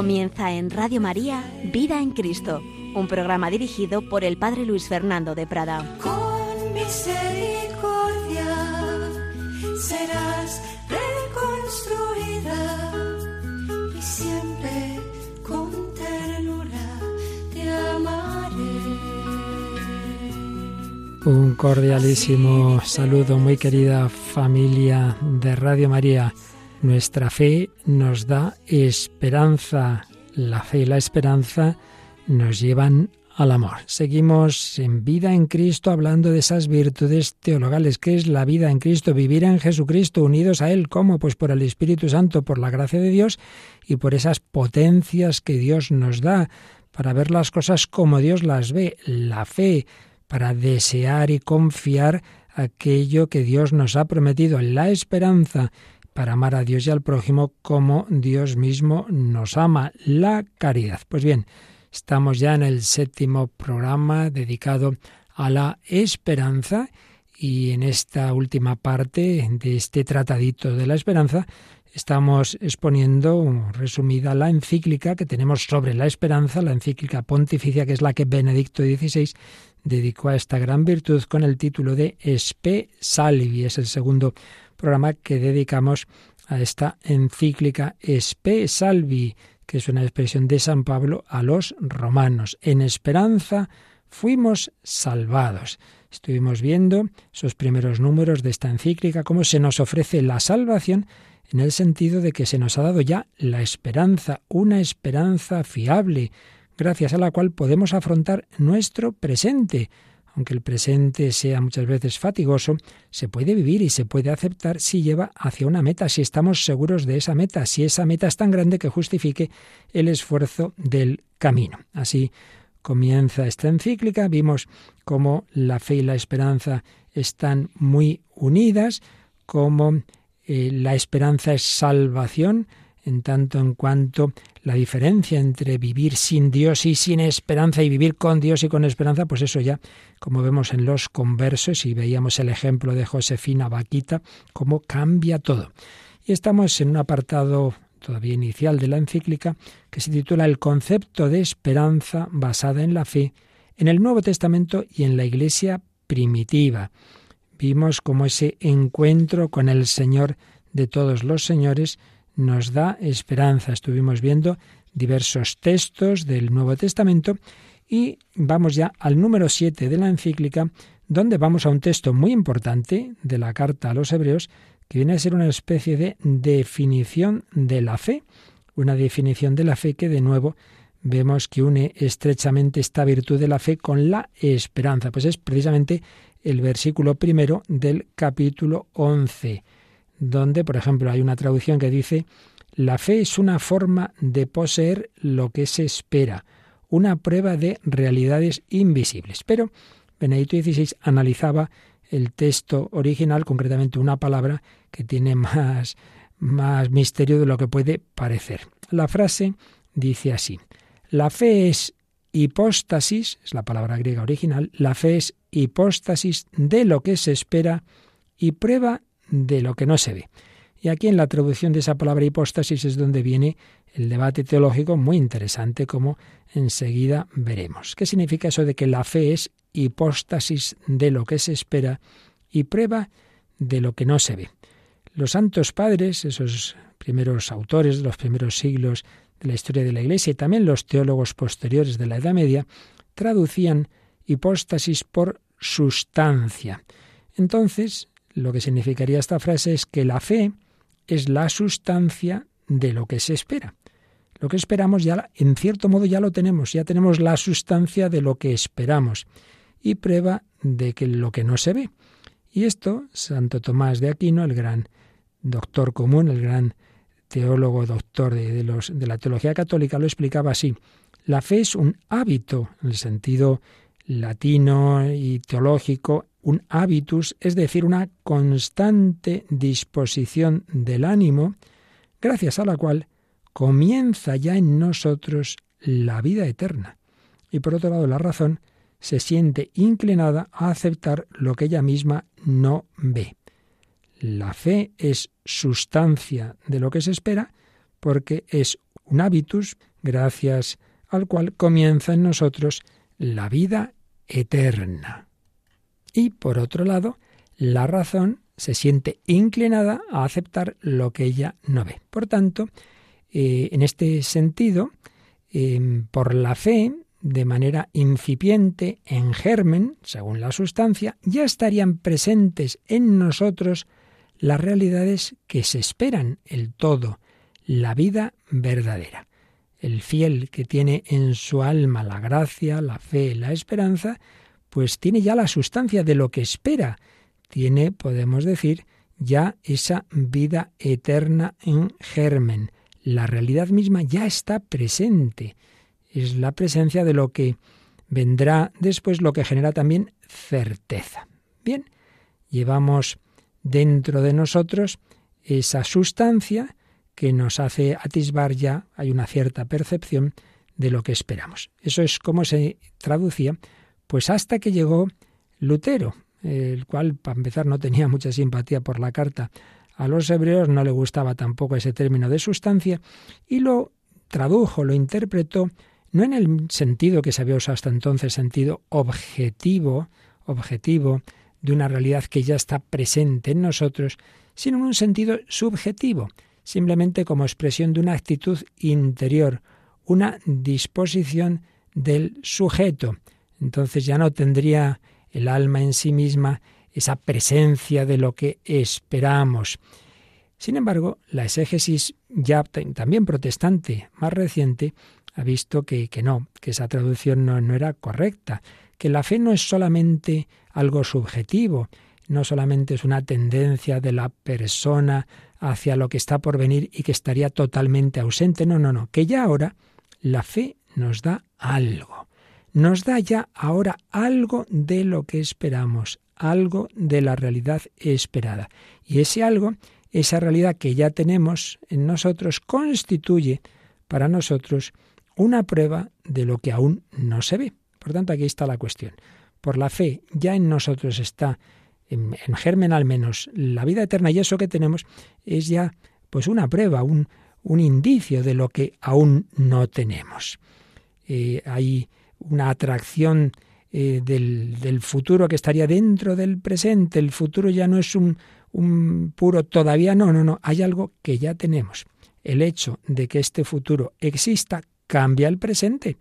Comienza en Radio María Vida en Cristo, un programa dirigido por el Padre Luis Fernando de Prada. Con misericordia serás reconstruida y siempre con ternura te amaré. Un cordialísimo saludo, muy querida familia de Radio María. Nuestra fe nos da esperanza. La fe y la esperanza nos llevan al amor. Seguimos en vida en Cristo hablando de esas virtudes teologales. ¿Qué es la vida en Cristo? Vivir en Jesucristo, unidos a Él. ¿Cómo? Pues por el Espíritu Santo, por la gracia de Dios y por esas potencias que Dios nos da para ver las cosas como Dios las ve. La fe para desear y confiar aquello que Dios nos ha prometido. La esperanza para amar a Dios y al prójimo como Dios mismo nos ama, la caridad. Pues bien, estamos ya en el séptimo programa dedicado a la esperanza y en esta última parte de este tratadito de la esperanza estamos exponiendo resumida la encíclica que tenemos sobre la esperanza, la encíclica pontificia que es la que Benedicto XVI dedicó a esta gran virtud con el título de Espe Salvi, es el segundo programa que dedicamos a esta encíclica Espe Salvi, que es una expresión de San Pablo a los romanos. En esperanza fuimos salvados. Estuvimos viendo esos primeros números de esta encíclica, cómo se nos ofrece la salvación en el sentido de que se nos ha dado ya la esperanza, una esperanza fiable, gracias a la cual podemos afrontar nuestro presente, aunque el presente sea muchas veces fatigoso, se puede vivir y se puede aceptar si lleva hacia una meta, si estamos seguros de esa meta, si esa meta es tan grande que justifique el esfuerzo del camino. Así comienza esta encíclica, vimos cómo la fe y la esperanza están muy unidas, cómo eh, la esperanza es salvación, en tanto en cuanto la diferencia entre vivir sin Dios y sin esperanza y vivir con Dios y con esperanza, pues eso ya, como vemos en los conversos y veíamos el ejemplo de Josefina Vaquita, cómo cambia todo. Y estamos en un apartado todavía inicial de la encíclica que se titula El concepto de esperanza basada en la fe en el Nuevo Testamento y en la Iglesia primitiva. Vimos cómo ese encuentro con el Señor de todos los señores nos da esperanza. Estuvimos viendo diversos textos del Nuevo Testamento y vamos ya al número 7 de la encíclica, donde vamos a un texto muy importante de la carta a los hebreos, que viene a ser una especie de definición de la fe, una definición de la fe que de nuevo vemos que une estrechamente esta virtud de la fe con la esperanza. Pues es precisamente el versículo primero del capítulo 11 donde, por ejemplo, hay una traducción que dice, la fe es una forma de poseer lo que se espera, una prueba de realidades invisibles. Pero Benedicto XVI analizaba el texto original, concretamente una palabra que tiene más, más misterio de lo que puede parecer. La frase dice así, la fe es hipóstasis, es la palabra griega original, la fe es hipóstasis de lo que se espera y prueba de lo que no se ve. Y aquí en la traducción de esa palabra hipóstasis es donde viene el debate teológico muy interesante, como enseguida veremos. ¿Qué significa eso de que la fe es hipóstasis de lo que se espera y prueba de lo que no se ve? Los santos padres, esos primeros autores de los primeros siglos de la historia de la Iglesia y también los teólogos posteriores de la Edad Media, traducían hipóstasis por sustancia. Entonces, lo que significaría esta frase es que la fe es la sustancia de lo que se espera. Lo que esperamos ya, en cierto modo, ya lo tenemos, ya tenemos la sustancia de lo que esperamos y prueba de que lo que no se ve. Y esto, Santo Tomás de Aquino, el gran doctor común, el gran teólogo doctor de, los, de la teología católica, lo explicaba así. La fe es un hábito, en el sentido latino y teológico, un hábitus, es decir, una constante disposición del ánimo, gracias a la cual comienza ya en nosotros la vida eterna. Y por otro lado, la razón se siente inclinada a aceptar lo que ella misma no ve. La fe es sustancia de lo que se espera porque es un hábitus gracias al cual comienza en nosotros la vida eterna. Y por otro lado, la razón se siente inclinada a aceptar lo que ella no ve. Por tanto, eh, en este sentido, em, por la fe, de manera incipiente, en germen, según la sustancia, ya estarían presentes en nosotros las realidades que se esperan, el todo, la vida verdadera. El fiel que tiene en su alma la gracia, la fe, la esperanza, pues tiene ya la sustancia de lo que espera. Tiene, podemos decir, ya esa vida eterna en germen. La realidad misma ya está presente. Es la presencia de lo que vendrá después, lo que genera también certeza. Bien, llevamos dentro de nosotros esa sustancia que nos hace atisbar ya, hay una cierta percepción de lo que esperamos. Eso es como se traducía, pues hasta que llegó Lutero, el cual, para empezar, no tenía mucha simpatía por la carta a los hebreos, no le gustaba tampoco ese término de sustancia, y lo tradujo, lo interpretó, no en el sentido que se había usado hasta entonces, sentido objetivo, objetivo, de una realidad que ya está presente en nosotros, sino en un sentido subjetivo, simplemente como expresión de una actitud interior, una disposición del sujeto. Entonces ya no tendría el alma en sí misma esa presencia de lo que esperamos. Sin embargo, la exégesis ya también protestante más reciente ha visto que, que no, que esa traducción no, no era correcta, que la fe no es solamente algo subjetivo, no solamente es una tendencia de la persona hacia lo que está por venir y que estaría totalmente ausente, no, no, no, que ya ahora la fe nos da algo, nos da ya ahora algo de lo que esperamos, algo de la realidad esperada. Y ese algo, esa realidad que ya tenemos en nosotros, constituye para nosotros una prueba de lo que aún no se ve. Por tanto, aquí está la cuestión. Por la fe ya en nosotros está, en, germen al menos, la vida eterna y eso que tenemos es ya pues una prueba, un, un indicio de lo que aún no tenemos. Eh, hay una atracción eh, del, del, futuro que estaría dentro del presente. El futuro ya no es un, un puro todavía, no, no, no, hay algo que ya tenemos. El hecho de que este futuro exista cambia el presente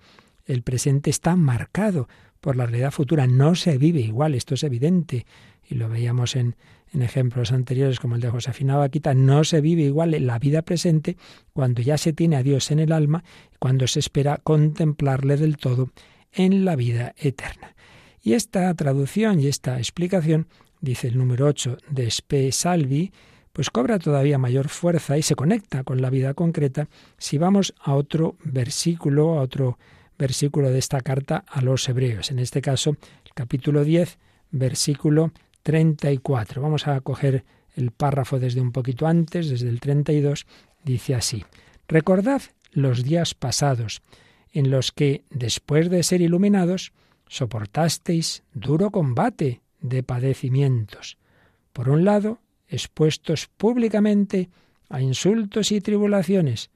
el presente está marcado por la realidad futura, no se vive igual, esto es evidente, y lo veíamos en, ejemplos anteriores como el de Josefina Vaquita, no se vive igual en la vida presente cuando ya se tiene a Dios en el alma, cuando se espera contemplarle del todo en la vida eterna. Y esta traducción y esta explicación, dice el número 8 de Spe Salvi, pues cobra todavía mayor fuerza y se conecta con la vida concreta si vamos a otro versículo, a otro versículo de esta carta a los hebreos. En este caso, el capítulo 10, versículo 34. Vamos a coger el párrafo desde un poquito antes, desde el 32. Dice así, Recordad los días pasados, en los que, después de ser iluminados, soportasteis duro combate de padecimientos. Por un lado, expuestos públicamente a insultos y tribulaciones,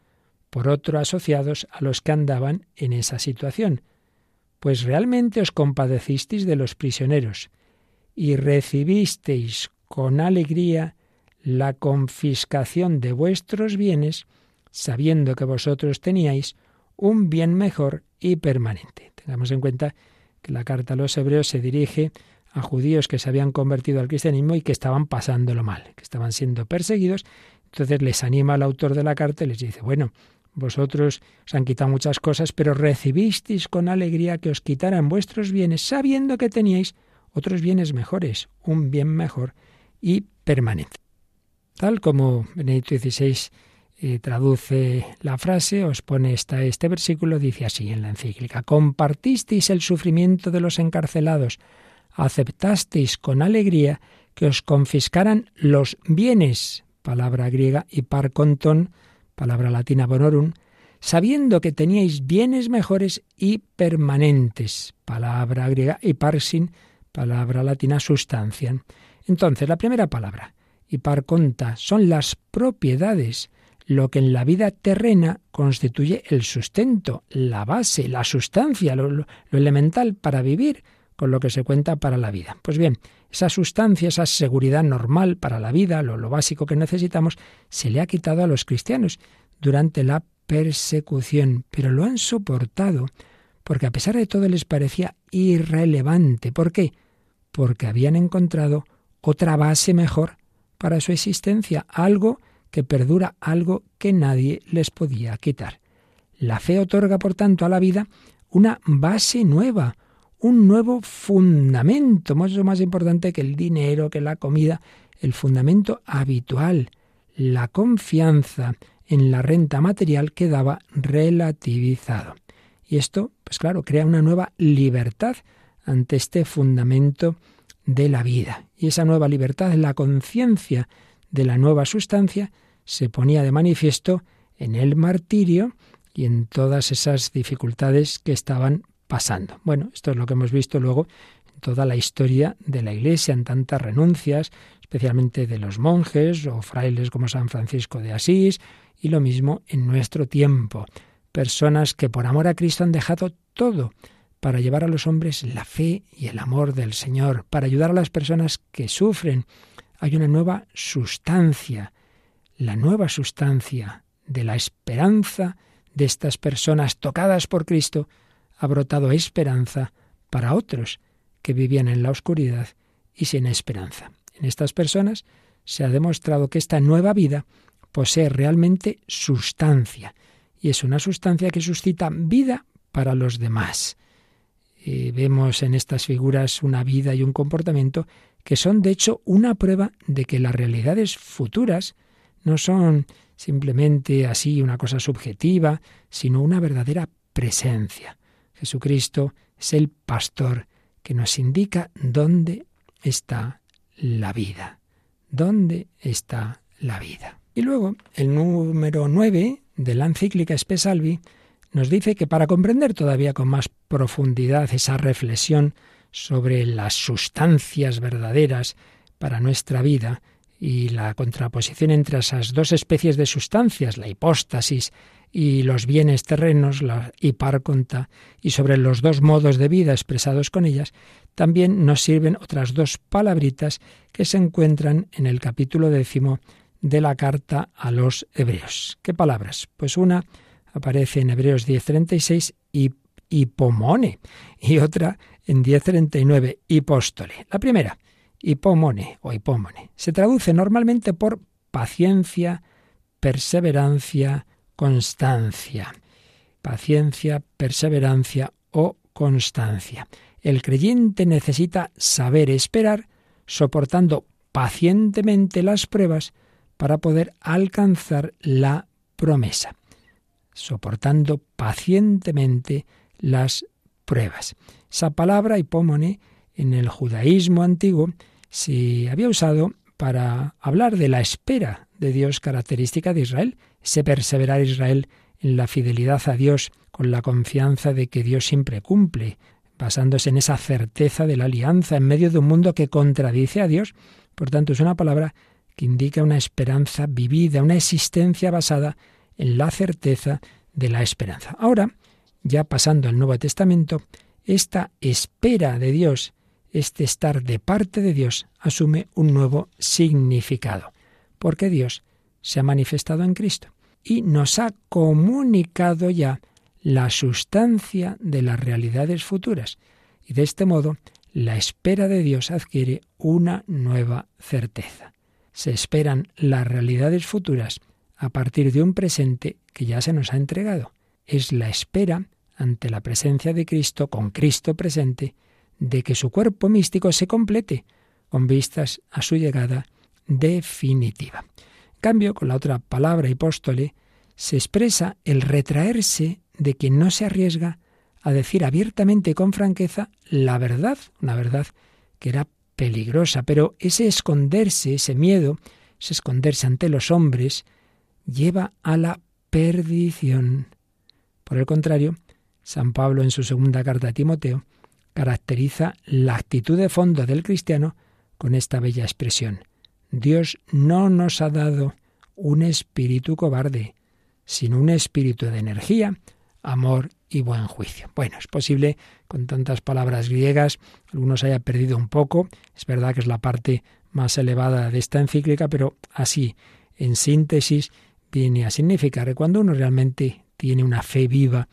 por otro asociados a los que andaban en esa situación, pues realmente os compadecisteis de los prisioneros y recibisteis con alegría la confiscación de vuestros bienes, sabiendo que vosotros teníais un bien mejor y permanente. Tengamos en cuenta que la carta a los hebreos se dirige a judíos que se habían convertido al cristianismo y que estaban pasándolo mal, que estaban siendo perseguidos. Entonces les anima al autor de la carta y les dice, bueno, vosotros os han quitado muchas cosas, pero recibisteis con alegría que os quitaran vuestros bienes, sabiendo que teníais otros bienes mejores, un bien mejor y permanente. Tal como Benedicto XVI eh, traduce la frase, os pone esta, este versículo, dice así en la encíclica, compartisteis el sufrimiento de los encarcelados, aceptasteis con alegría que os confiscaran los bienes, palabra griega, y par contón, palabra latina bonorum, sabiendo que teníais bienes mejores y permanentes, palabra griega, y parsin, palabra latina sustancia. Entonces, la primera palabra, y par conta, son las propiedades, lo que en la vida terrena constituye el sustento, la base, la sustancia, lo, elemental para vivir, con lo que se cuenta para la vida. Pues bien, esa sustancia, esa seguridad normal para la vida, lo, lo básico que necesitamos, se le ha quitado a los cristianos durante la persecución, pero lo han soportado porque a pesar de todo les parecía irrelevante. ¿Por qué? Porque habían encontrado otra base mejor para su existencia, algo que perdura, algo que nadie les podía quitar. La fe otorga, por tanto, a la vida una base nueva, un nuevo fundamento, mucho más importante que el dinero, que la comida, el fundamento habitual, la confianza en la renta material quedaba relativizado. Y esto, pues claro, crea una nueva libertad ante este fundamento de la vida. Y esa nueva libertad, la conciencia de la nueva sustancia, se ponía de manifiesto en el martirio y en todas esas dificultades que estaban pasando. Bueno, esto es lo que hemos visto luego en toda la historia de la Iglesia, en tantas renuncias, especialmente de los monjes o frailes como San Francisco de Asís, y lo mismo en nuestro tiempo. Personas que por amor a Cristo han dejado todo para llevar a los hombres la fe y el amor del Señor, para ayudar a las personas que sufren. Hay una nueva sustancia, la nueva sustancia de la esperanza de estas personas tocadas por Cristo ha brotado esperanza para otros que vivían en la oscuridad y sin esperanza. En estas personas se ha demostrado que esta nueva vida posee realmente sustancia y es una sustancia que suscita vida para los demás vemos en estas figuras una vida y un comportamiento que son de hecho una prueba de que las realidades futuras no son simplemente así una cosa subjetiva, sino una verdadera presencia. Jesucristo es el pastor que nos indica dónde está la vida. ¿Dónde está la vida? Y luego, el número 9 de la encíclica Espesalvi nos dice que para comprender todavía con más profundidad esa reflexión sobre las sustancias verdaderas para nuestra vida y la contraposición entre esas dos especies de sustancias, la hipóstasis y los bienes terrenos, la hiparconta, y sobre los dos modos de vida expresados con ellas, también nos sirven otras dos palabritas que se encuentran en el capítulo décimo de la carta a los hebreos. ¿Qué palabras? Pues una aparece en Hebreos 10.36 y hipomone y otra en 10.39 hipóstole. La primera, hipomone o hipómone, se traduce normalmente por paciencia, perseverancia, constancia. Paciencia, perseverancia o constancia. El creyente necesita saber esperar, soportando pacientemente las pruebas para poder alcanzar la promesa soportando pacientemente las pruebas. Esa palabra, hipómone, en el judaísmo antiguo se había usado para hablar de la espera de Dios característica de Israel, ese perseverar Israel en la fidelidad a Dios con la confianza de que Dios siempre cumple, basándose en esa certeza de la alianza en medio de un mundo que contradice a Dios. Por tanto, es una palabra que indica una esperanza vivida, una existencia basada en la certeza de la esperanza. Ahora, ya pasando al Nuevo Testamento, esta espera de Dios, este estar de parte de Dios, asume un nuevo significado, porque Dios se ha manifestado en Cristo y nos ha comunicado ya la sustancia de las realidades futuras. Y de este modo, la espera de Dios adquiere una nueva certeza. Se esperan las realidades futuras a partir de un presente que ya se nos ha entregado. Es la espera ante la presencia de Cristo, con Cristo presente, de que su cuerpo místico se complete, con vistas a su llegada definitiva. En cambio, con la otra palabra hipóstole, se expresa el retraerse de quien no se arriesga a decir abiertamente y con franqueza la verdad, una verdad que era peligrosa, pero ese esconderse, ese miedo, ese esconderse ante los hombres, lleva a la perdición. Por el contrario, San Pablo en su segunda carta a Timoteo caracteriza la actitud de fondo del cristiano con esta bella expresión. Dios no nos ha dado un espíritu cobarde, sino un espíritu de energía, amor y buen juicio. Bueno, es posible con tantas palabras griegas, algunos haya perdido un poco, es verdad que es la parte más elevada de esta encíclica, pero así, en síntesis, viene a significar que cuando uno realmente tiene una fe viva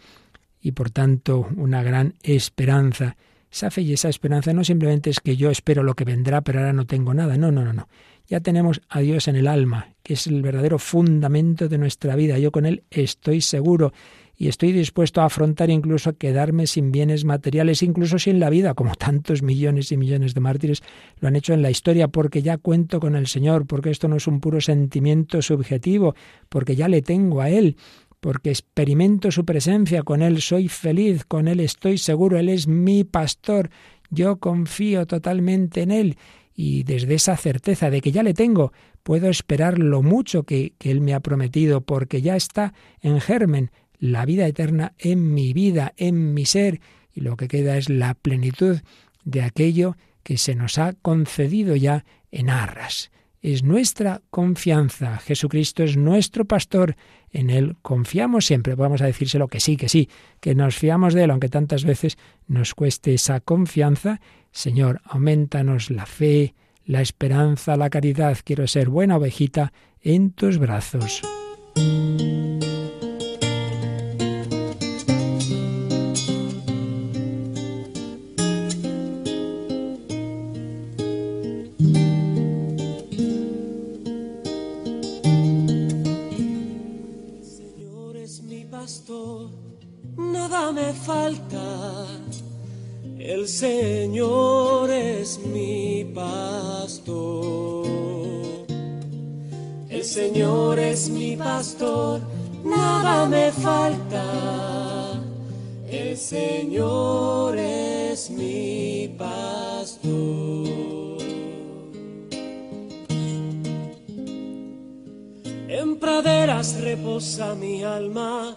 y por tanto una gran esperanza, esa fe y esa esperanza no simplemente es que yo espero lo que vendrá, pero ahora no tengo nada, no, no, no, no. Ya tenemos a Dios en el alma, que es el verdadero fundamento de nuestra vida. Yo con Él estoy seguro y estoy dispuesto a afrontar incluso quedarme sin bienes materiales, incluso sin la vida, como tantos millones y millones de mártires lo han hecho en la historia, porque ya cuento con el Señor, porque esto no es un puro sentimiento subjetivo, porque ya le tengo a Él, porque experimento su presencia, con Él soy feliz, con Él estoy seguro, Él es mi pastor, yo confío totalmente en Él y desde esa certeza de que ya le tengo, puedo esperar lo mucho que, que, Él me ha prometido, porque ya está en germen la vida eterna en mi vida, en mi ser, y lo que queda es la plenitud de aquello que se nos ha concedido ya en arras. Es nuestra confianza. Jesucristo es nuestro pastor. En Él confiamos siempre. Vamos a decírselo que sí, que sí, que nos fiamos de Él, aunque tantas veces nos cueste esa confianza. Señor, aumentanos la fe, la esperanza, la caridad. Quiero ser buena ovejita en tus brazos. Falta. El Señor es mi pastor. El Señor es mi pastor, nada me falta. El Señor es mi pastor. En praderas reposa mi alma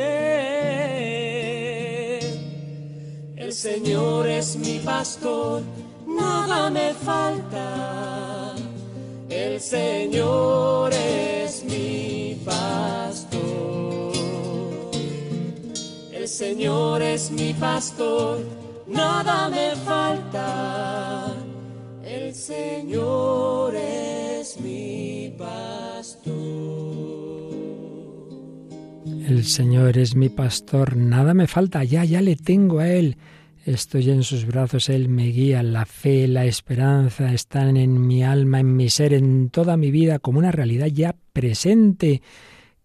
El Señor es mi pastor, nada me falta. El Señor es mi pastor. El Señor es mi pastor, nada me falta. El Señor es mi pastor. El Señor es mi pastor, nada me falta, ya, ya le tengo a Él. Estoy en sus brazos, Él me guía, la fe, la esperanza están en mi alma, en mi ser, en toda mi vida, como una realidad ya presente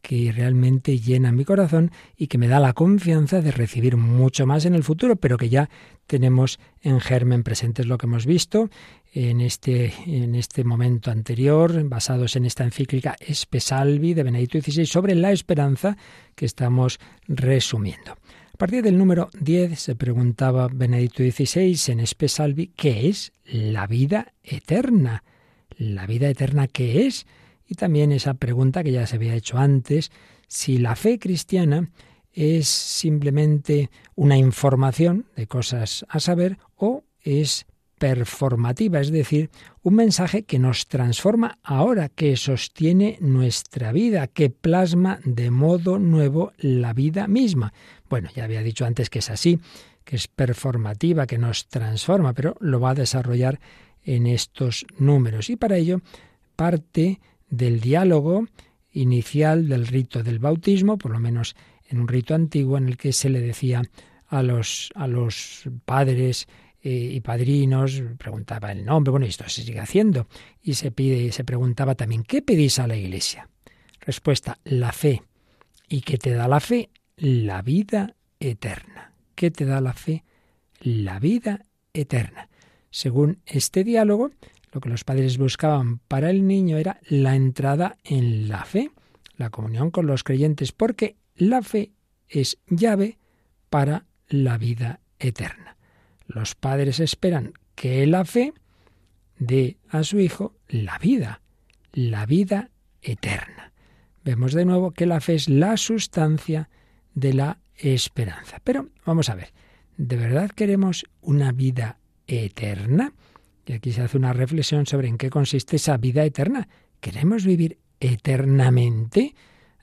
que realmente llena mi corazón y que me da la confianza de recibir mucho más en el futuro, pero que ya tenemos en germen presente. Es lo que hemos visto en este, en este momento anterior, basados en esta encíclica Espesalvi de Benedicto XVI sobre la esperanza que estamos resumiendo. A partir del número 10 se preguntaba Benedicto XVI en Espesalvi, ¿qué es la vida eterna? ¿La vida eterna qué es? Y también esa pregunta que ya se había hecho antes, si la fe cristiana es simplemente una información de cosas a saber o es performativa, es decir, un mensaje que nos transforma ahora, que sostiene nuestra vida, que plasma de modo nuevo la vida misma. Bueno, ya había dicho antes que es así, que es performativa, que nos transforma, pero lo va a desarrollar en estos números. Y para ello parte del diálogo inicial del rito del bautismo, por lo menos en un rito antiguo en el que se le decía a los, a los padres y padrinos, preguntaba el nombre, bueno, esto se sigue haciendo, y se pide y se preguntaba también, ¿qué pedís a la iglesia? Respuesta, la fe. ¿Y qué te da la fe? La vida eterna. ¿Qué te da la fe? La vida eterna. Según este diálogo, lo que los padres buscaban para el niño era la entrada en la fe, la comunión con los creyentes, porque la fe es llave para la vida eterna. Los padres esperan que la fe dé a su hijo la vida, la vida eterna. Vemos de nuevo que la fe es la sustancia de la esperanza. Pero vamos a ver, ¿de verdad queremos una vida eterna? Y aquí se hace una reflexión sobre en qué consiste esa vida eterna. ¿Queremos vivir eternamente?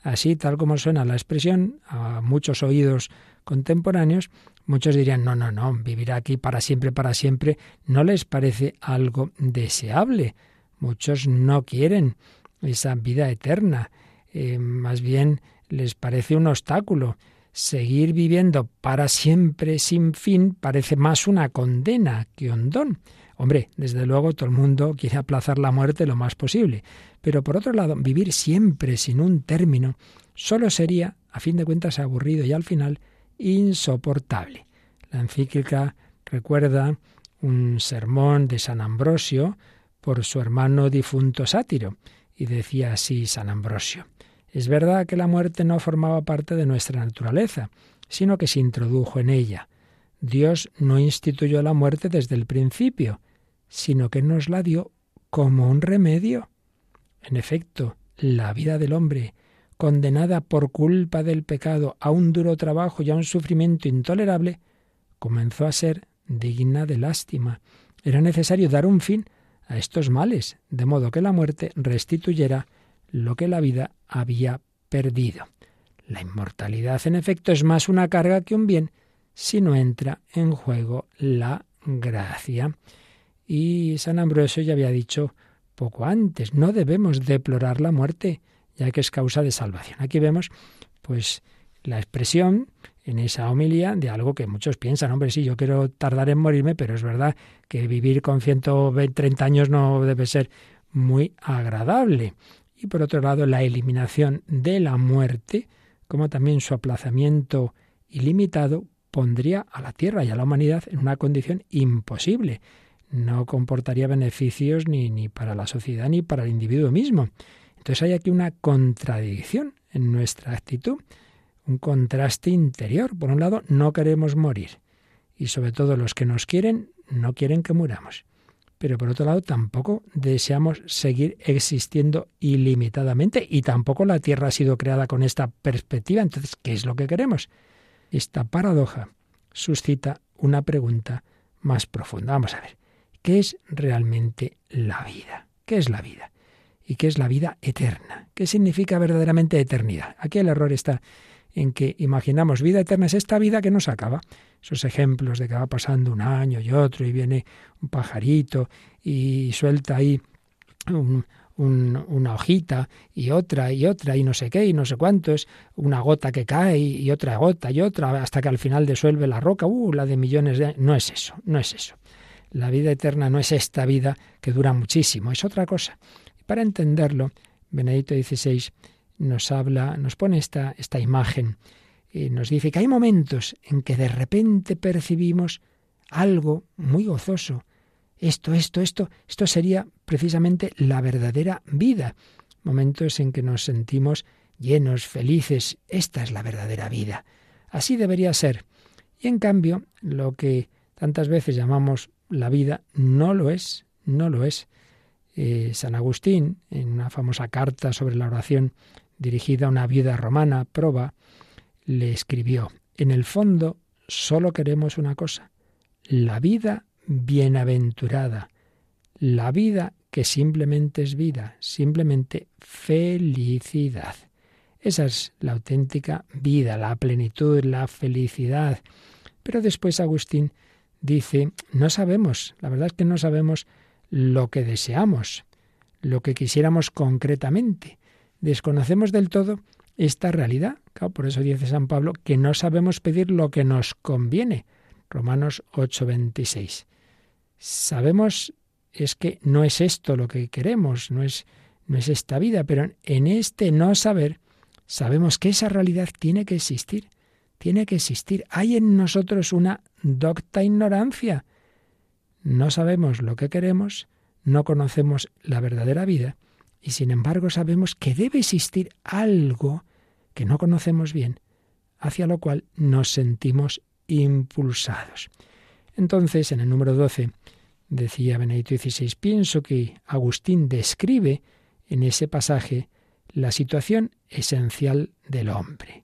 Así, tal como suena la expresión a muchos oídos contemporáneos, muchos dirían, no, no, no, vivir aquí para siempre, para siempre, no les parece algo deseable. Muchos no quieren esa vida eterna, eh, más bien les parece un obstáculo. Seguir viviendo para siempre sin fin parece más una condena que un don. Hombre, desde luego todo el mundo quiere aplazar la muerte lo más posible, pero por otro lado, vivir siempre sin un término solo sería, a fin de cuentas, aburrido y al final insoportable. La encíclica recuerda un sermón de San Ambrosio por su hermano difunto sátiro, y decía así San Ambrosio. Es verdad que la muerte no formaba parte de nuestra naturaleza, sino que se introdujo en ella. Dios no instituyó la muerte desde el principio, sino que nos la dio como un remedio. En efecto, la vida del hombre, condenada por culpa del pecado a un duro trabajo y a un sufrimiento intolerable, comenzó a ser digna de lástima. Era necesario dar un fin a estos males, de modo que la muerte restituyera lo que la vida había perdido. La inmortalidad, en efecto, es más una carga que un bien, si no entra en juego la gracia. Y San Ambrosio ya había dicho poco antes, no debemos deplorar la muerte, ya que es causa de salvación. Aquí vemos, pues, la expresión en esa homilía de algo que muchos piensan, hombre, sí, yo quiero tardar en morirme, pero es verdad que vivir con 130 años no debe ser muy agradable. Y por otro lado, la eliminación de la muerte, como también su aplazamiento ilimitado, pondría a la Tierra y a la humanidad en una condición imposible. No comportaría beneficios ni, ni para la sociedad ni para el individuo mismo. Entonces hay aquí una contradicción en nuestra actitud, un contraste interior. Por un lado, no queremos morir y sobre todo los que nos quieren no quieren que muramos. Pero por otro lado, tampoco deseamos seguir existiendo ilimitadamente y tampoco la Tierra ha sido creada con esta perspectiva. Entonces, ¿qué es lo que queremos? Esta paradoja suscita una pregunta más profunda. Vamos a ver, ¿qué es realmente la vida? ¿Qué es la vida? ¿Y qué es la vida eterna? ¿Qué significa verdaderamente eternidad? Aquí el error está en que imaginamos vida eterna es esta vida que no se acaba. Esos ejemplos de que va pasando un año y otro y viene un pajarito y suelta ahí un, una hojita y otra y otra y no sé qué y no sé cuántos, una gota que cae y otra gota y otra hasta que al final disuelve la roca, uh, la de millones de años. No es eso, no es eso. La vida eterna no es esta vida que dura muchísimo, es otra cosa. Para entenderlo, Benedicto XVI nos habla, nos pone esta, esta imagen y nos dice que hay momentos en que de repente percibimos algo muy gozoso, esto, esto, esto, esto sería precisamente la verdadera vida. Momentos en que nos sentimos llenos, felices. Esta es la verdadera vida. Así debería ser. Y en cambio, lo que tantas veces llamamos la vida no lo es, no lo es. Eh, San Agustín, en una famosa carta sobre la oración dirigida a una viuda romana, Proba, le escribió, en el fondo solo queremos una cosa, la vida bienaventurada, la vida que simplemente es vida, simplemente felicidad. Esa es la auténtica vida, la plenitud, la felicidad. Pero después Agustín dice, no sabemos, la verdad es que no sabemos lo que deseamos, lo que quisiéramos concretamente. Desconocemos del todo esta realidad. por eso dice San Pablo que no sabemos pedir lo que nos conviene. Romanos 8:26. Sabemos es que no es esto lo que queremos, no es, no es esta vida, pero en este no saber sabemos que esa realidad tiene que existir, tiene que existir. Hay en nosotros una docta ignorancia. No sabemos lo que queremos, no conocemos la verdadera vida y sin embargo sabemos que debe existir algo que no conocemos bien, hacia lo cual nos sentimos impulsados. Entonces, en el número 12, decía Benedicto XVI, pienso que Agustín describe en ese pasaje la situación esencial del hombre,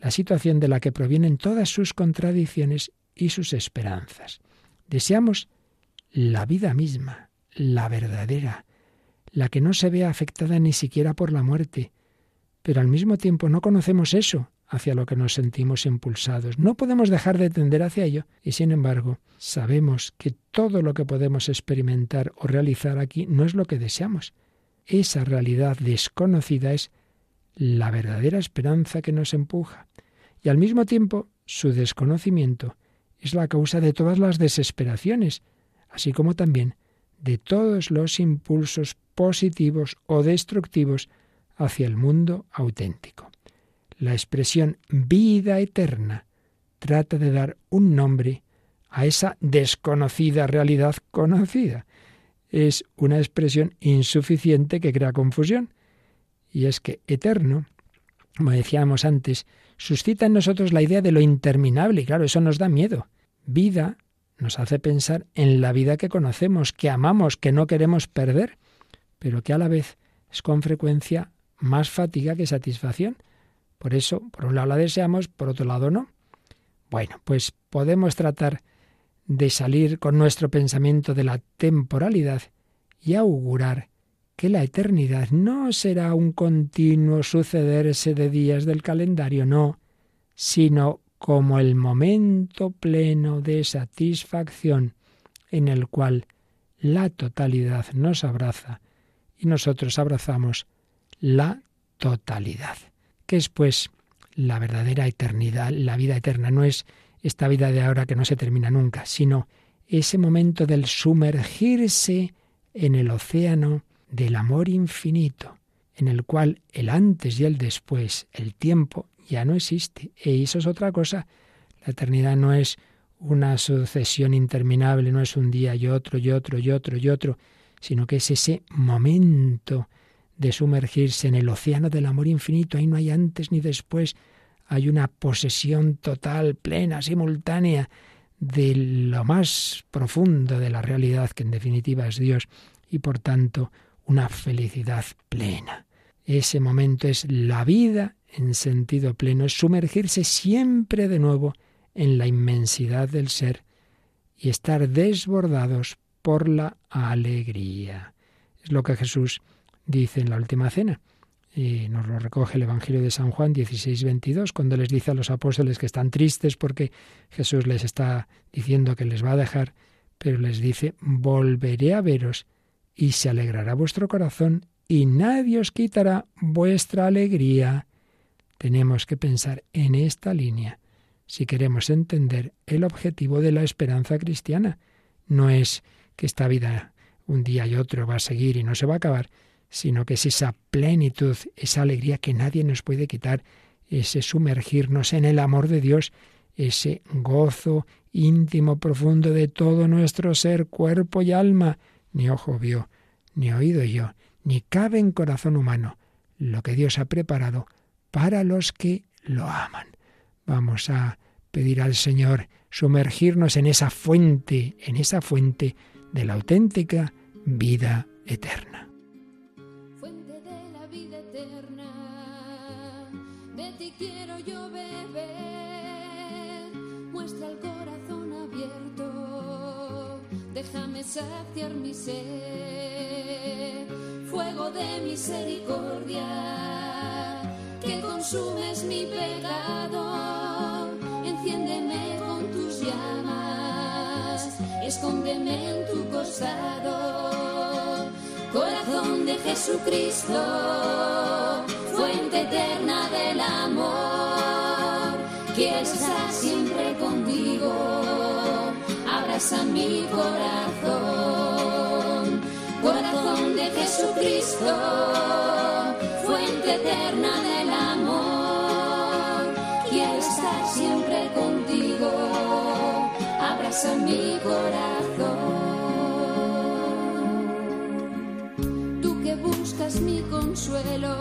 la situación de la que provienen todas sus contradicciones y sus esperanzas. Deseamos la vida misma, la verdadera, la que no se vea afectada ni siquiera por la muerte, pero al mismo tiempo no conocemos eso hacia lo que nos sentimos impulsados. No podemos dejar de tender hacia ello y sin embargo sabemos que todo lo que podemos experimentar o realizar aquí no es lo que deseamos. Esa realidad desconocida es la verdadera esperanza que nos empuja y al mismo tiempo su desconocimiento es la causa de todas las desesperaciones, así como también de todos los impulsos positivos o destructivos hacia el mundo auténtico. La expresión vida eterna trata de dar un nombre a esa desconocida realidad conocida. Es una expresión insuficiente que crea confusión. Y es que eterno, como decíamos antes, suscita en nosotros la idea de lo interminable, y claro, eso nos da miedo. Vida nos hace pensar en la vida que conocemos, que amamos, que no queremos perder, pero que a la vez es con frecuencia más fatiga que satisfacción. Por eso, por un lado la deseamos, por otro lado no. Bueno, pues podemos tratar de salir con nuestro pensamiento de la temporalidad y augurar que la eternidad no será un continuo sucederse de días del calendario, no, sino como el momento pleno de satisfacción en el cual la totalidad nos abraza y nosotros abrazamos la totalidad. que es pues la verdadera eternidad, la vida eterna? No es esta vida de ahora que no se termina nunca, sino ese momento del sumergirse en el océano del amor infinito, en el cual el antes y el después, el tiempo, ya no existe. E eso es otra cosa. La eternidad no es una sucesión interminable, no es un día y otro y otro y otro y otro, sino que es ese momento de sumergirse en el océano del amor infinito. Ahí no hay antes ni después. Hay una posesión total, plena, simultánea de lo más profundo de la realidad, que en definitiva es Dios, y por tanto una felicidad plena. Ese momento es la vida en sentido pleno, es sumergirse siempre de nuevo en la inmensidad del ser y estar desbordados por la alegría. Es lo que Jesús dice en la última cena. Y nos lo recoge el Evangelio de San Juan 16, 22, cuando les dice a los apóstoles que están tristes porque Jesús les está diciendo que les va a dejar, pero les dice, volveré a veros y se alegrará vuestro corazón y nadie os quitará vuestra alegría. Tenemos que pensar en esta línea si queremos entender el objetivo de la esperanza cristiana. No es que esta vida un día y otro va a seguir y no se va a acabar, sino que es esa plenitud, esa alegría que nadie nos puede quitar, ese sumergirnos en el amor de Dios, ese gozo íntimo, profundo de todo nuestro ser, cuerpo y alma, ni ojo vio, ni oído yo, ni cabe en corazón humano lo que Dios ha preparado para los que lo aman. Vamos a pedir al Señor sumergirnos en esa fuente, en esa fuente de la auténtica vida eterna. de ti quiero yo beber. Muestra el corazón abierto, déjame saciar mi sed. Fuego de misericordia, que consumes mi pecado. Enciéndeme con tus llamas, escóndeme en tu costado. Corazón de Jesucristo fuente eterna del amor. Quiero estar siempre contigo, abraza mi corazón. Corazón de Jesucristo, fuente eterna del amor. Estar siempre contigo, abraza mi corazón. Tú que buscas mi consuelo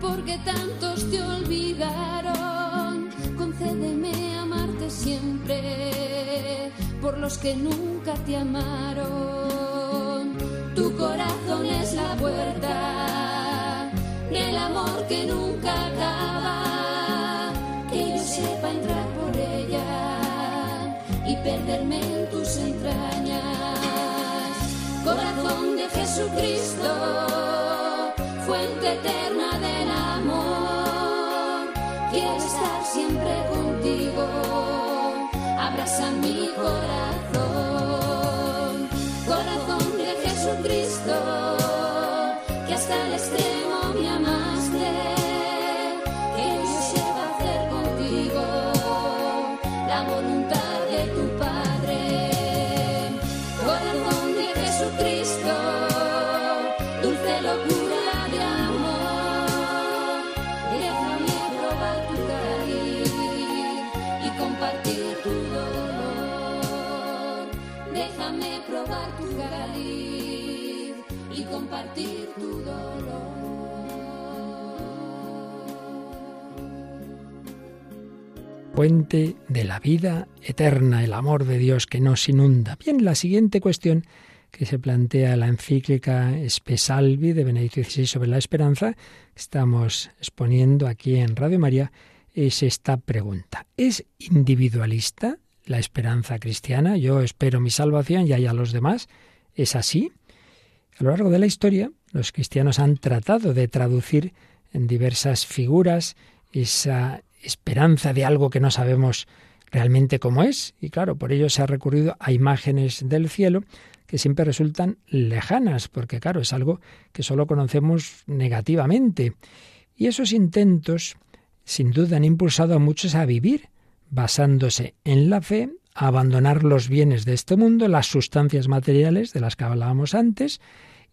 porque tantos te olvidaron. Concédeme amarte siempre por los que nunca te amaron. Tu corazón es la puerta del amor que nunca acaba. Sepa entrar por ella y perderme en tus entrañas. Corazón de Jesucristo fuente eterna del amor. Quiero estar siempre contigo, abraza mi corazón. De la vida eterna, el amor de Dios que nos inunda. Bien, la siguiente cuestión que se plantea la encíclica Espesalvi de Benedicto XVI sobre la esperanza, que estamos exponiendo aquí en Radio María, es esta pregunta. ¿Es individualista la esperanza cristiana? Yo espero mi salvación y hay a los demás. ¿Es así? A lo largo de la historia, los cristianos han tratado de traducir en diversas figuras esa esperanza de algo que no sabemos realmente cómo es. Y claro, por ello se ha recurrido a imágenes del cielo que siempre resultan lejanas, porque claro, es algo que solo conocemos negativamente. Y esos intentos, sin duda, han impulsado a muchos a vivir, basándose en la fe, a abandonar los bienes de este mundo, las sustancias materiales de las que hablábamos antes,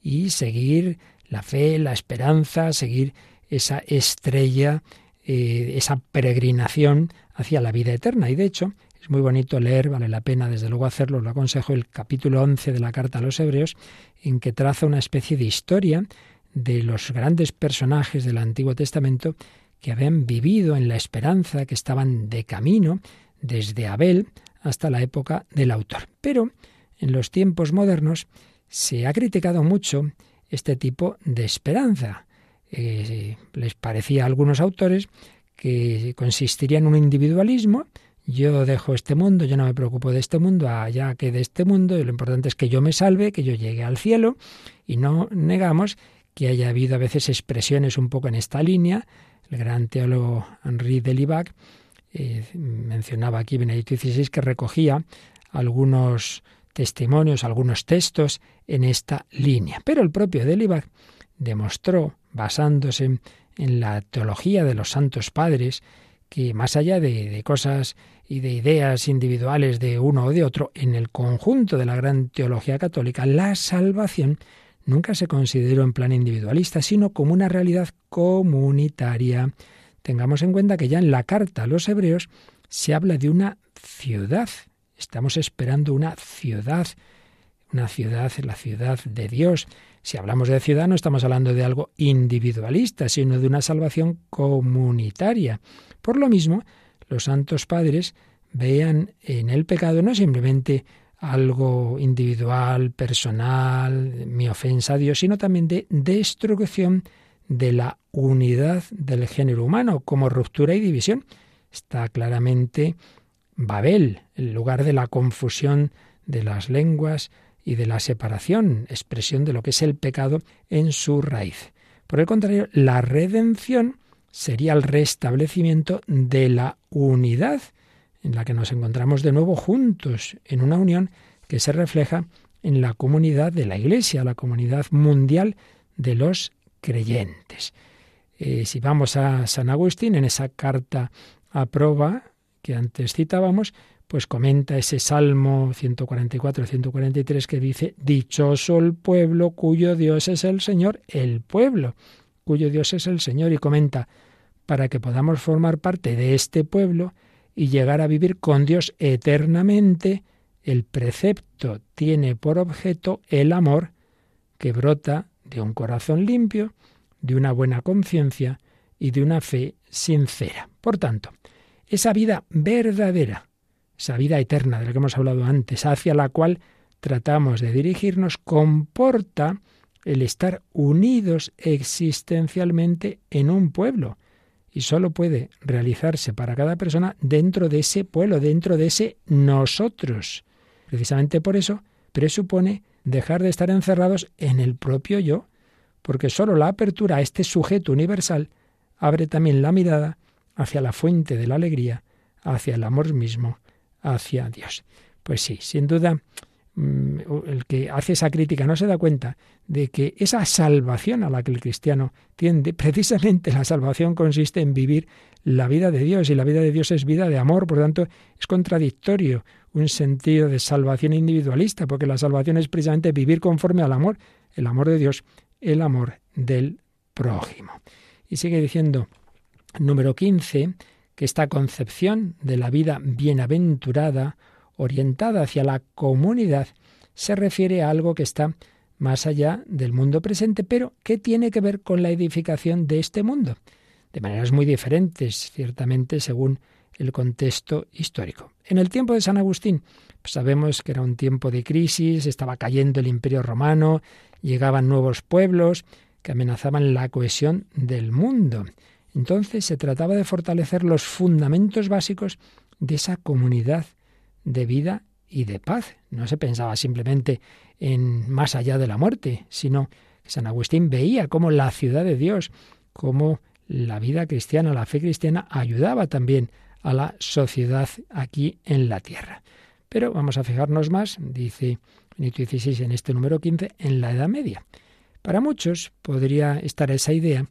y seguir la fe, la esperanza, seguir esa estrella, eh, esa peregrinación hacia la vida eterna. Y de hecho, es muy bonito leer, vale la pena desde luego hacerlo, lo aconsejo, el capítulo 11 de la carta a los Hebreos, en que traza una especie de historia de los grandes personajes del Antiguo Testamento que habían vivido en la esperanza, que estaban de camino desde Abel hasta la época del autor. Pero en los tiempos modernos se ha criticado mucho este tipo de esperanza. Eh, les parecía a algunos autores que consistiría en un individualismo, yo dejo este mundo, yo no me preocupo de este mundo, allá que de este mundo, y lo importante es que yo me salve, que yo llegue al cielo, y no negamos que haya habido a veces expresiones un poco en esta línea. El gran teólogo Henri de Libac eh, mencionaba aquí Benedicto XVI que recogía algunos testimonios, algunos textos en esta línea. Pero el propio de Libac demostró, basándose en la teología de los santos padres, que más allá de, cosas y de ideas individuales de uno o de otro, en el conjunto de la gran teología católica, la salvación nunca se consideró en plan individualista, sino como una realidad comunitaria. Tengamos en cuenta que ya en la carta a los hebreos se habla de una ciudad. Estamos esperando una ciudad, una ciudad, la ciudad de Dios. Si hablamos de ciudad no estamos hablando de algo individualista, sino de una salvación comunitaria. Por lo mismo, los santos padres vean en el pecado no simplemente algo individual, personal, mi ofensa a Dios, sino también de destrucción de la unidad del género humano como ruptura y división. Está claramente Babel, el lugar de la confusión de las lenguas y de la separación, expresión de lo que es el pecado en su raíz. Por el contrario, la redención sería el restablecimiento de la unidad en la que nos encontramos de nuevo juntos, en una unión que se refleja en la comunidad de la Iglesia, la comunidad mundial de los creyentes. Eh, si vamos a San Agustín, en esa carta a proba que antes citábamos, pues comenta ese Salmo 144-143 que dice, Dichoso el pueblo cuyo Dios es el Señor, el pueblo cuyo Dios es el Señor, y comenta, para que podamos formar parte de este pueblo y llegar a vivir con Dios eternamente, el precepto tiene por objeto el amor que brota de un corazón limpio, de una buena conciencia y de una fe sincera. Por tanto, esa vida verdadera, esa vida eterna de la que hemos hablado antes, hacia la cual tratamos de dirigirnos, comporta el estar unidos existencialmente en un pueblo. Y solo puede realizarse para cada persona dentro de ese pueblo, dentro de ese nosotros. Precisamente por eso presupone dejar de estar encerrados en el propio yo, porque sólo la apertura a este sujeto universal abre también la mirada hacia la fuente de la alegría, hacia el amor mismo, hacia Dios. Pues sí, sin duda, mm, el que hace esa crítica no se da cuenta de que esa salvación a la que el cristiano tiende, precisamente la salvación consiste en vivir la vida de Dios y la vida de Dios es vida de amor, por lo tanto es contradictorio un sentido de salvación individualista, porque la salvación es precisamente vivir conforme al amor, el amor de Dios, el amor del prójimo. Y sigue diciendo número 15 que esta concepción de la vida bienaventurada, orientada hacia la comunidad, se refiere a algo que está más allá del mundo presente, pero que tiene que ver con la edificación de este mundo, de maneras muy diferentes, ciertamente, según el contexto histórico. En el tiempo de San Agustín, pues sabemos que era un tiempo de crisis, estaba cayendo el imperio romano, llegaban nuevos pueblos que amenazaban la cohesión del mundo. Entonces se trataba de fortalecer los fundamentos básicos de esa comunidad de vida y de paz. No se pensaba simplemente en más allá de la muerte, sino que San Agustín veía cómo la ciudad de Dios, cómo la vida cristiana, la fe cristiana ayudaba también a la sociedad aquí en la tierra. Pero vamos a fijarnos más, dice Benito XVI en este número 15, en la Edad Media. Para muchos podría estar esa idea,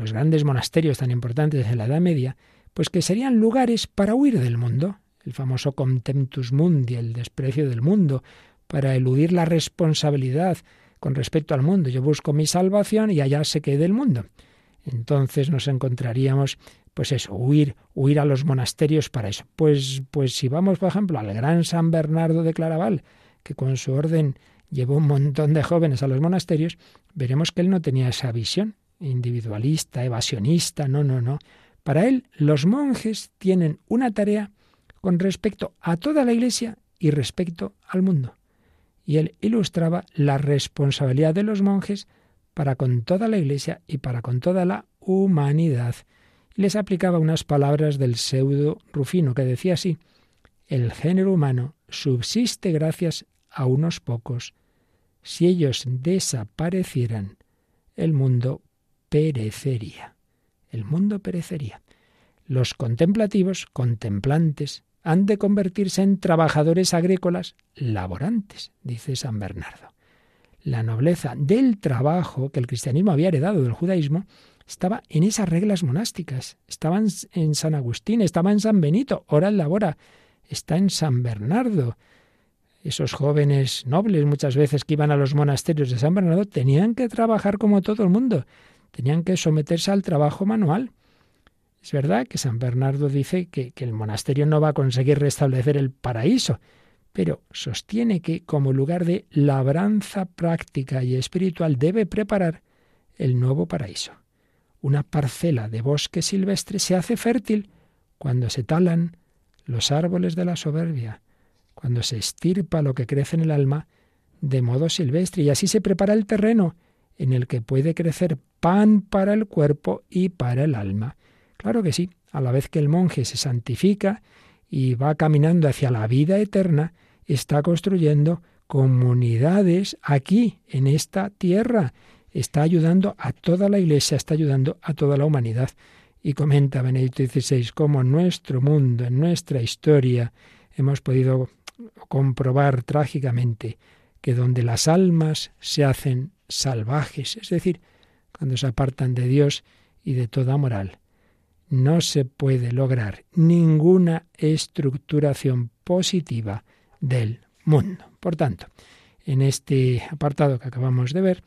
los grandes monasterios tan importantes de la Edad Media, pues que serían lugares para huir del mundo, el famoso contemptus mundi, el desprecio del mundo, para eludir la responsabilidad con respecto al mundo. Yo busco mi salvación y allá se quede el mundo. Entonces nos encontraríamos pues eso, huir, huir a los monasterios para eso. Pues, pues si vamos, por ejemplo, al gran San Bernardo de Claraval, que con su orden llevó un montón de jóvenes a los monasterios, veremos que él no tenía esa visión individualista, evasionista, no, no, no. Para él, los monjes tienen una tarea con respecto a toda la Iglesia y respecto al mundo. Y él ilustraba la responsabilidad de los monjes para con toda la Iglesia y para con toda la humanidad les aplicaba unas palabras del pseudo Rufino que decía así, el género humano subsiste gracias a unos pocos. Si ellos desaparecieran, el mundo perecería. El mundo perecería. Los contemplativos, contemplantes, han de convertirse en trabajadores agrícolas laborantes, dice San Bernardo. La nobleza del trabajo que el cristianismo había heredado del judaísmo estaba en esas reglas monásticas, estaban en San Agustín, estaba en San Benito, ora en labora, está en San Bernardo. Esos jóvenes nobles muchas veces que iban a los monasterios de San Bernardo tenían que trabajar como todo el mundo, tenían que someterse al trabajo manual. Es verdad que San Bernardo dice que, el monasterio no va a conseguir restablecer el paraíso, pero sostiene que como lugar de labranza práctica y espiritual debe preparar el nuevo paraíso. Una parcela de bosque silvestre se hace fértil cuando se talan los árboles de la soberbia, cuando se estirpa lo que crece en el alma de modo silvestre y así se prepara el terreno en el que puede crecer pan para el cuerpo y para el alma. Claro que sí, a la vez que el monje se santifica y va caminando hacia la vida eterna, está construyendo comunidades aquí, en esta tierra. Está ayudando a toda la Iglesia, está ayudando a toda la humanidad. Y comenta Benedicto XVI cómo en nuestro mundo, en nuestra historia, hemos podido comprobar trágicamente que donde las almas se hacen salvajes, es decir, cuando se apartan de Dios y de toda moral, no se puede lograr ninguna estructuración positiva del mundo. Por tanto, en este apartado que acabamos de ver,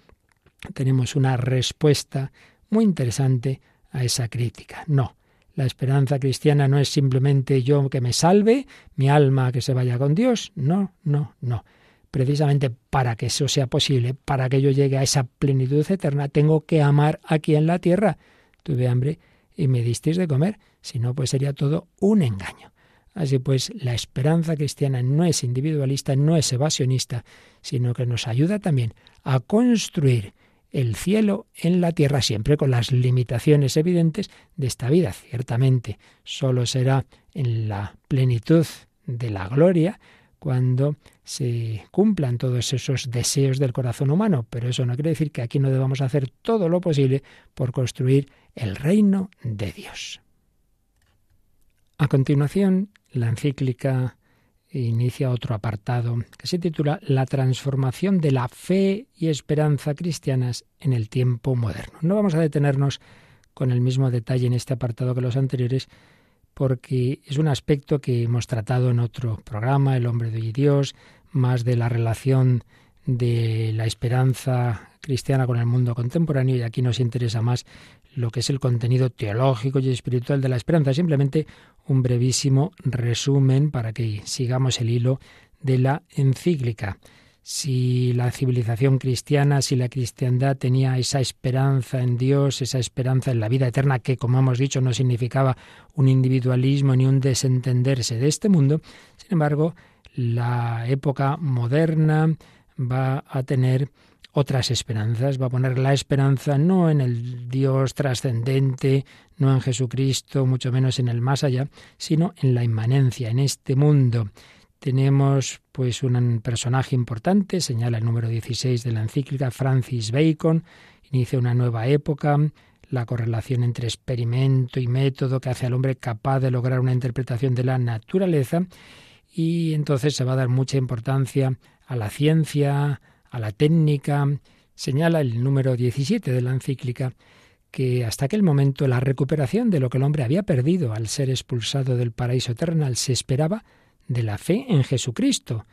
tenemos una respuesta muy interesante a esa crítica. No, la esperanza cristiana no es simplemente yo que me salve, mi alma que se vaya con Dios. No, no, no. Precisamente para que eso sea posible, para que yo llegue a esa plenitud eterna, tengo que amar aquí en la tierra. Tuve hambre y me disteis de comer, si no, pues sería todo un engaño. Así pues, la esperanza cristiana no es individualista, no es evasionista, sino que nos ayuda también a construir el cielo en la tierra, siempre con las limitaciones evidentes de esta vida. Ciertamente, solo será en la plenitud de la gloria cuando se cumplan todos esos deseos del corazón humano, pero eso no quiere decir que aquí no debamos hacer todo lo posible por construir el reino de Dios. A continuación, la encíclica inicia otro apartado que se titula La transformación de la fe y esperanza cristianas en el tiempo moderno. No vamos a detenernos con el mismo detalle en este apartado que los anteriores, porque es un aspecto que hemos tratado en otro programa, El hombre de Dios, más de la relación de la esperanza cristiana con el mundo contemporáneo y aquí nos interesa más lo que es el contenido teológico y espiritual de la esperanza. Simplemente un brevísimo resumen para que sigamos el hilo de la encíclica. Si la civilización cristiana, si la cristiandad tenía esa esperanza en Dios, esa esperanza en la vida eterna, que como hemos dicho no significaba un individualismo ni un desentenderse de este mundo, sin embargo, la época moderna va a tener otras esperanzas, va a poner la esperanza no en el Dios trascendente, no en Jesucristo, mucho menos en el más allá, sino en la inmanencia, en este mundo. Tenemos pues un personaje importante, señala el número 16 de la encíclica, Francis Bacon, inicia una nueva época, la correlación entre experimento y método que hace al hombre capaz de lograr una interpretación de la naturaleza y entonces se va a dar mucha importancia a la ciencia, a la técnica. Señala el número 17 de la encíclica que hasta aquel momento la recuperación de lo que el hombre había perdido al ser expulsado del paraíso eternal se esperaba de la fe en Jesucristo.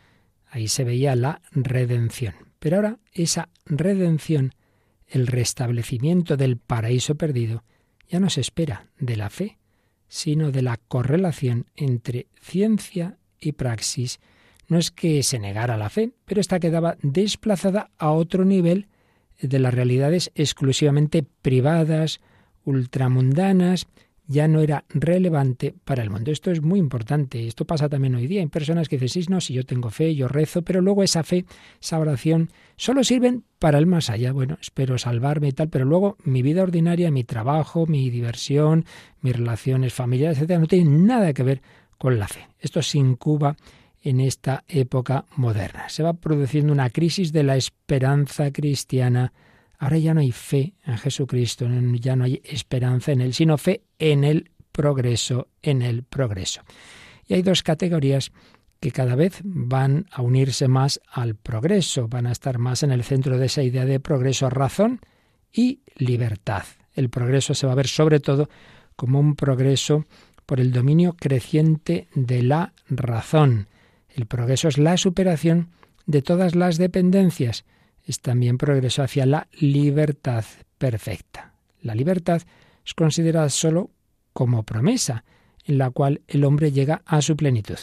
Ahí se veía la redención. Pero ahora esa redención, el restablecimiento del paraíso perdido, ya no se espera de la fe, sino de la correlación entre ciencia y praxis no es que se negara la fe, pero esta quedaba desplazada a otro nivel de las realidades exclusivamente privadas, ultramundanas, ya no era relevante para el mundo. Esto es muy importante. Esto pasa también hoy día. Hay personas que dicen, sí, no, si yo tengo fe, yo rezo, pero luego esa fe, esa oración, solo sirven para el más allá. Bueno, espero salvarme y tal, pero luego mi vida ordinaria, mi trabajo, mi diversión, mis relaciones familiares, etcétera, no tienen nada que ver con la fe. Esto se incuba en esta época moderna. Se va produciendo una crisis de la esperanza cristiana. Ahora ya no hay fe en Jesucristo, ya no hay esperanza en Él, sino fe en el progreso, en el progreso. Y hay dos categorías que cada vez van a unirse más al progreso, van a estar más en el centro de esa idea de progreso, razón y libertad. El progreso se va a ver sobre todo como un progreso por el dominio creciente de la razón. El progreso es la superación de todas las dependencias. Es también progreso hacia la libertad perfecta. La libertad es considerada sólo como promesa, en la cual el hombre llega a su plenitud.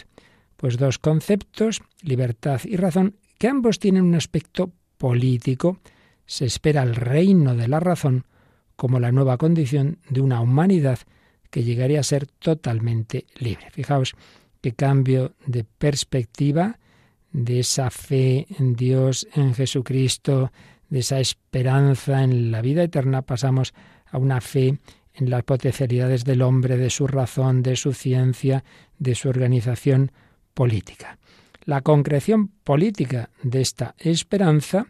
Pues dos conceptos, libertad y razón, que ambos tienen un aspecto político. Se espera el reino de la razón como la nueva condición de una humanidad que llegaría a ser totalmente libre. Fijaos qué cambio de perspectiva de esa fe en Dios, en Jesucristo, de esa esperanza en la vida eterna, pasamos a una fe en las potencialidades del hombre, de su razón, de su ciencia, de su organización política. La concreción política de esta esperanza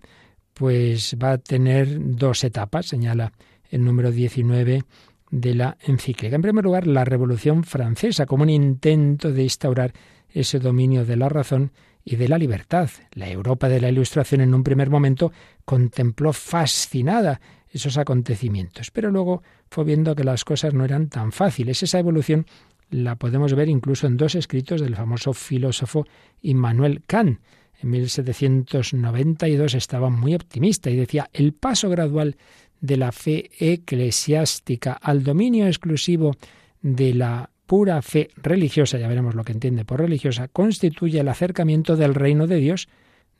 pues va a tener dos etapas, señala el número 19 de la encíclica. En primer lugar, la Revolución Francesa como un intento de instaurar ese dominio de la razón y de la libertad. La Europa de la Ilustración en un primer momento contempló fascinada esos acontecimientos, pero luego fue viendo que las cosas no eran tan fáciles. Esa evolución la podemos ver incluso en dos escritos del famoso filósofo Immanuel Kant. En 1792 estaba muy optimista y decía, el paso gradual de la fe eclesiástica al dominio exclusivo de la pura fe religiosa, ya veremos lo que entiende por religiosa, constituye el acercamiento del reino de Dios.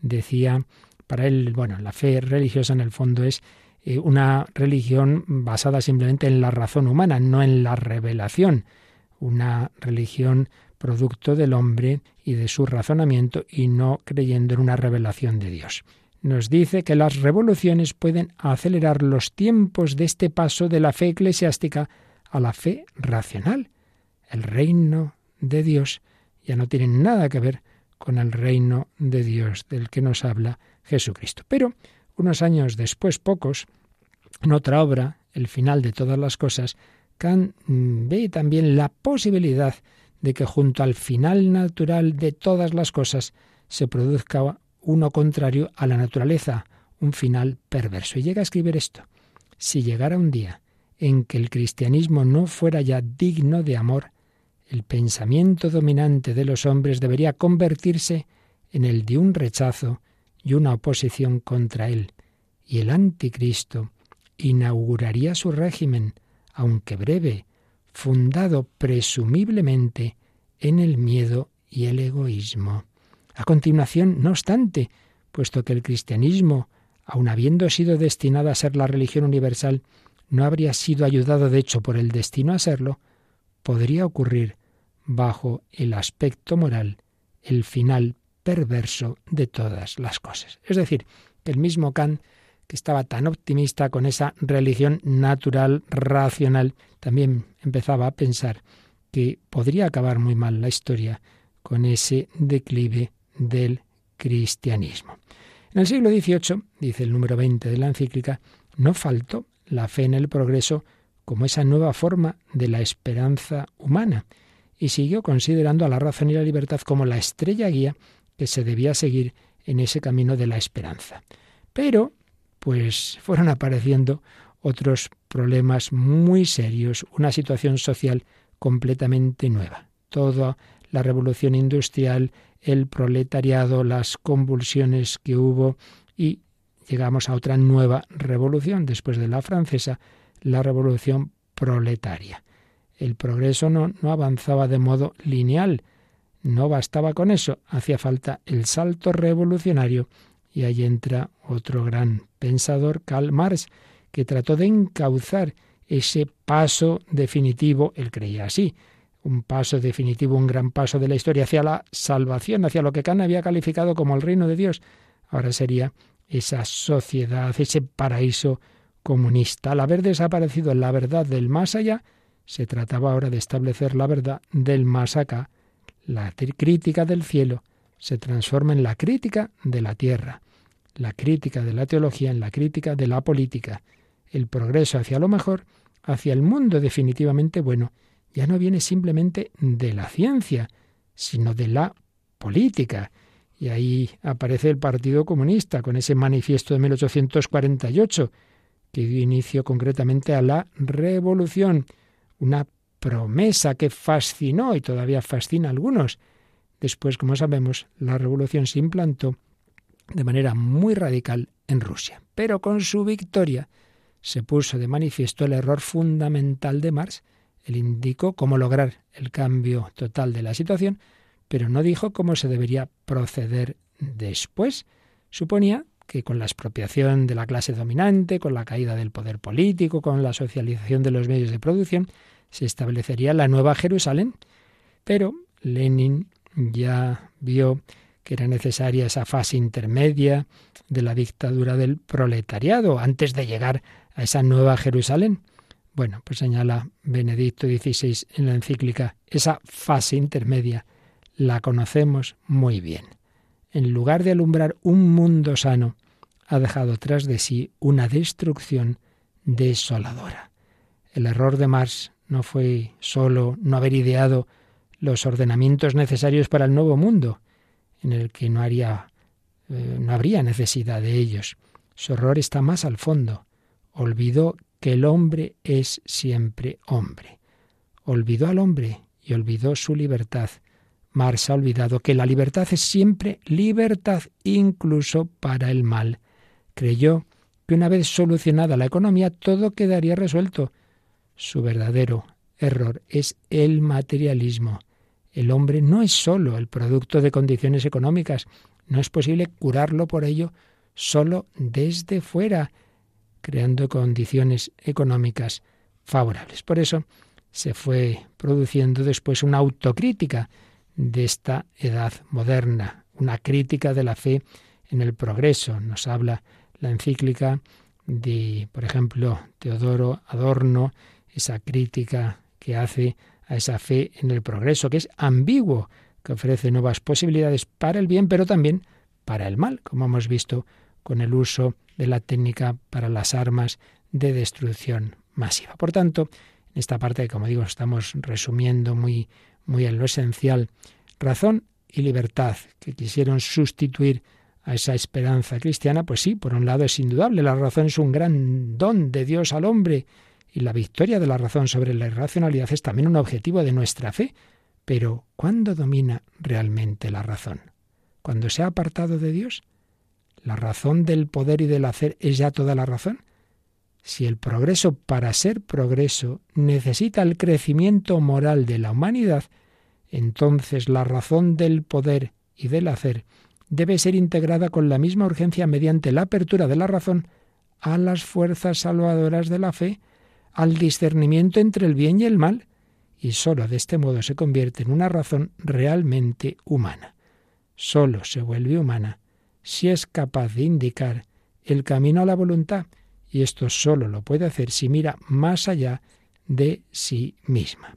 Decía, para él, bueno, la fe religiosa en el fondo es eh, una religión basada simplemente en la razón humana, no en la revelación, una religión producto del hombre y de su razonamiento y no creyendo en una revelación de Dios nos dice que las revoluciones pueden acelerar los tiempos de este paso de la fe eclesiástica a la fe racional. El reino de Dios ya no tiene nada que ver con el reino de Dios del que nos habla Jesucristo. Pero unos años después, pocos, en otra obra, El final de todas las cosas, Kant ve también la posibilidad de que junto al final natural de todas las cosas se produzca uno contrario a la naturaleza, un final perverso. Y llega a escribir esto. Si llegara un día en que el cristianismo no fuera ya digno de amor, el pensamiento dominante de los hombres debería convertirse en el de un rechazo y una oposición contra él, y el anticristo inauguraría su régimen, aunque breve, fundado presumiblemente en el miedo y el egoísmo. A continuación, no obstante, puesto que el cristianismo, aun habiendo sido destinado a ser la religión universal, no habría sido ayudado de hecho por el destino a serlo, podría ocurrir bajo el aspecto moral el final perverso de todas las cosas. Es decir, que el mismo Kant, que estaba tan optimista con esa religión natural, racional, también empezaba a pensar que podría acabar muy mal la historia con ese declive del cristianismo. En el siglo XVIII, dice el número 20 de la encíclica, no faltó la fe en el progreso como esa nueva forma de la esperanza humana, y siguió considerando a la razón y la libertad como la estrella guía que se debía seguir en ese camino de la esperanza. Pero, pues fueron apareciendo otros problemas muy serios, una situación social completamente nueva. Toda la revolución industrial, el proletariado, las convulsiones que hubo y llegamos a otra nueva revolución después de la francesa, la revolución proletaria. El progreso no, no avanzaba de modo lineal, no bastaba con eso, hacía falta el salto revolucionario y ahí entra otro gran pensador, Karl Marx, que trató de encauzar ese paso definitivo, él creía así, un paso definitivo, un gran paso de la historia hacia la salvación, hacia lo que Kant había calificado como el reino de Dios. Ahora sería esa sociedad, ese paraíso comunista. Al haber desaparecido la verdad del más allá, se trataba ahora de establecer la verdad del más acá. La crítica del cielo se transforma en la crítica de la tierra, la crítica de la teología en la crítica de la política, el progreso hacia lo mejor, hacia el mundo definitivamente bueno, ya no viene simplemente de la ciencia, sino de la política. Y ahí aparece el Partido Comunista con ese manifiesto de 1848 que dio inicio concretamente a la revolución, una promesa que fascinó y todavía fascina a algunos. Después, como sabemos, la revolución se implantó de manera muy radical en Rusia. Pero con su victoria se puso de manifiesto el error fundamental de Marx, él indicó cómo lograr el cambio total de la situación, pero no dijo cómo se debería proceder después. Suponía que con la expropiación de la clase dominante, con la caída del poder político, con la socialización de los medios de producción, se establecería la nueva Jerusalén. Pero Lenin ya vio que era necesaria esa fase intermedia de la dictadura del proletariado antes de llegar a esa nueva Jerusalén. Bueno, pues señala Benedicto XVI en la encíclica, esa fase intermedia la conocemos muy bien. En lugar de alumbrar un mundo sano, ha dejado tras de sí una destrucción desoladora. El error de Marx no fue solo no haber ideado los ordenamientos necesarios para el nuevo mundo, en el que no haría eh, no habría necesidad de ellos. Su error está más al fondo. Olvidó que el hombre es siempre hombre. Olvidó al hombre y olvidó su libertad. Marx ha olvidado que la libertad es siempre libertad, incluso para el mal. Creyó que una vez solucionada la economía todo quedaría resuelto. Su verdadero error es el materialismo. El hombre no es sólo el producto de condiciones económicas, no es posible curarlo por ello solo desde fuera, creando condiciones económicas favorables. Por eso se fue produciendo después una autocrítica de esta edad moderna, una crítica de la fe en el progreso. Nos habla la encíclica de, por ejemplo, Teodoro Adorno, esa crítica que hace a esa fe en el progreso, que es ambiguo, que ofrece nuevas posibilidades para el bien, pero también para el mal, como hemos visto con el uso de la técnica para las armas de destrucción masiva. Por tanto, en esta parte, como digo, estamos resumiendo muy, muy en lo esencial, razón y libertad, que quisieron sustituir a esa esperanza cristiana, pues sí, por un lado es indudable, la razón es un gran don de Dios al hombre, y la victoria de la razón sobre la irracionalidad es también un objetivo de nuestra fe. Pero ¿cuándo domina realmente la razón? ¿Cuando se ha apartado de Dios? ¿La razón del poder y del hacer es ya toda la razón? Si el progreso para ser progreso necesita el crecimiento moral de la humanidad, entonces la razón del poder y del hacer debe ser integrada con la misma urgencia mediante la apertura de la razón a las fuerzas salvadoras de la fe, al discernimiento entre el bien y el mal, y sólo de este modo se convierte en una razón realmente humana. Sólo se vuelve humana si es capaz de indicar el camino a la voluntad, y esto sólo lo puede hacer si mira más allá de sí misma.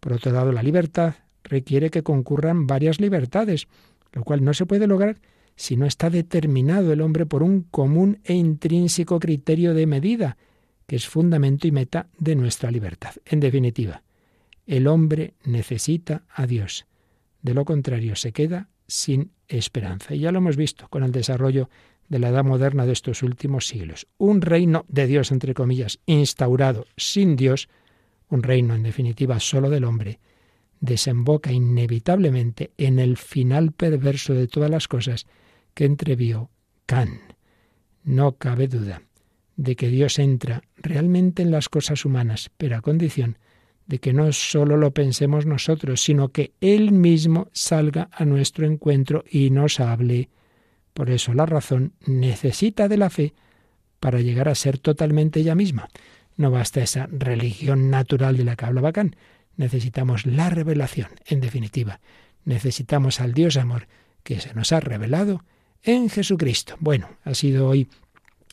Por otro lado, la libertad requiere que concurran varias libertades, lo cual no se puede lograr si no está determinado el hombre por un común e intrínseco criterio de medida, que es fundamento y meta de nuestra libertad. En definitiva, el hombre necesita a Dios. De lo contrario, se queda sin esperanza. Y ya lo hemos visto con el desarrollo de la edad moderna de estos últimos siglos. Un reino de Dios, entre comillas, instaurado sin Dios, un reino en definitiva solo del hombre, desemboca inevitablemente en el final perverso de todas las cosas que entrevió Kant. No cabe duda de que Dios entra realmente en las cosas humanas, pero a condición de que no solo lo pensemos nosotros, sino que Él mismo salga a nuestro encuentro y nos hable. Por eso la razón necesita de la fe para llegar a ser totalmente ella misma. No basta esa religión natural de la que habla Bacán, necesitamos la revelación. En definitiva, necesitamos al Dios amor que se nos ha revelado en Jesucristo. Bueno, ha sido hoy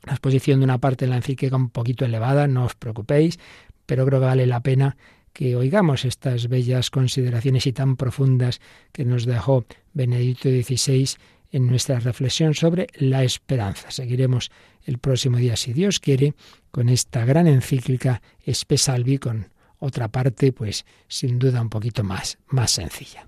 la exposición de una parte de la encíclica un poquito elevada, no os preocupéis, pero creo que vale la pena que oigamos estas bellas consideraciones y tan profundas que nos dejó Benedicto XVI en nuestra reflexión sobre la esperanza. Seguiremos el próximo día, si Dios quiere, con esta gran encíclica Espesalvi, con otra parte, pues sin duda un poquito más, más sencilla.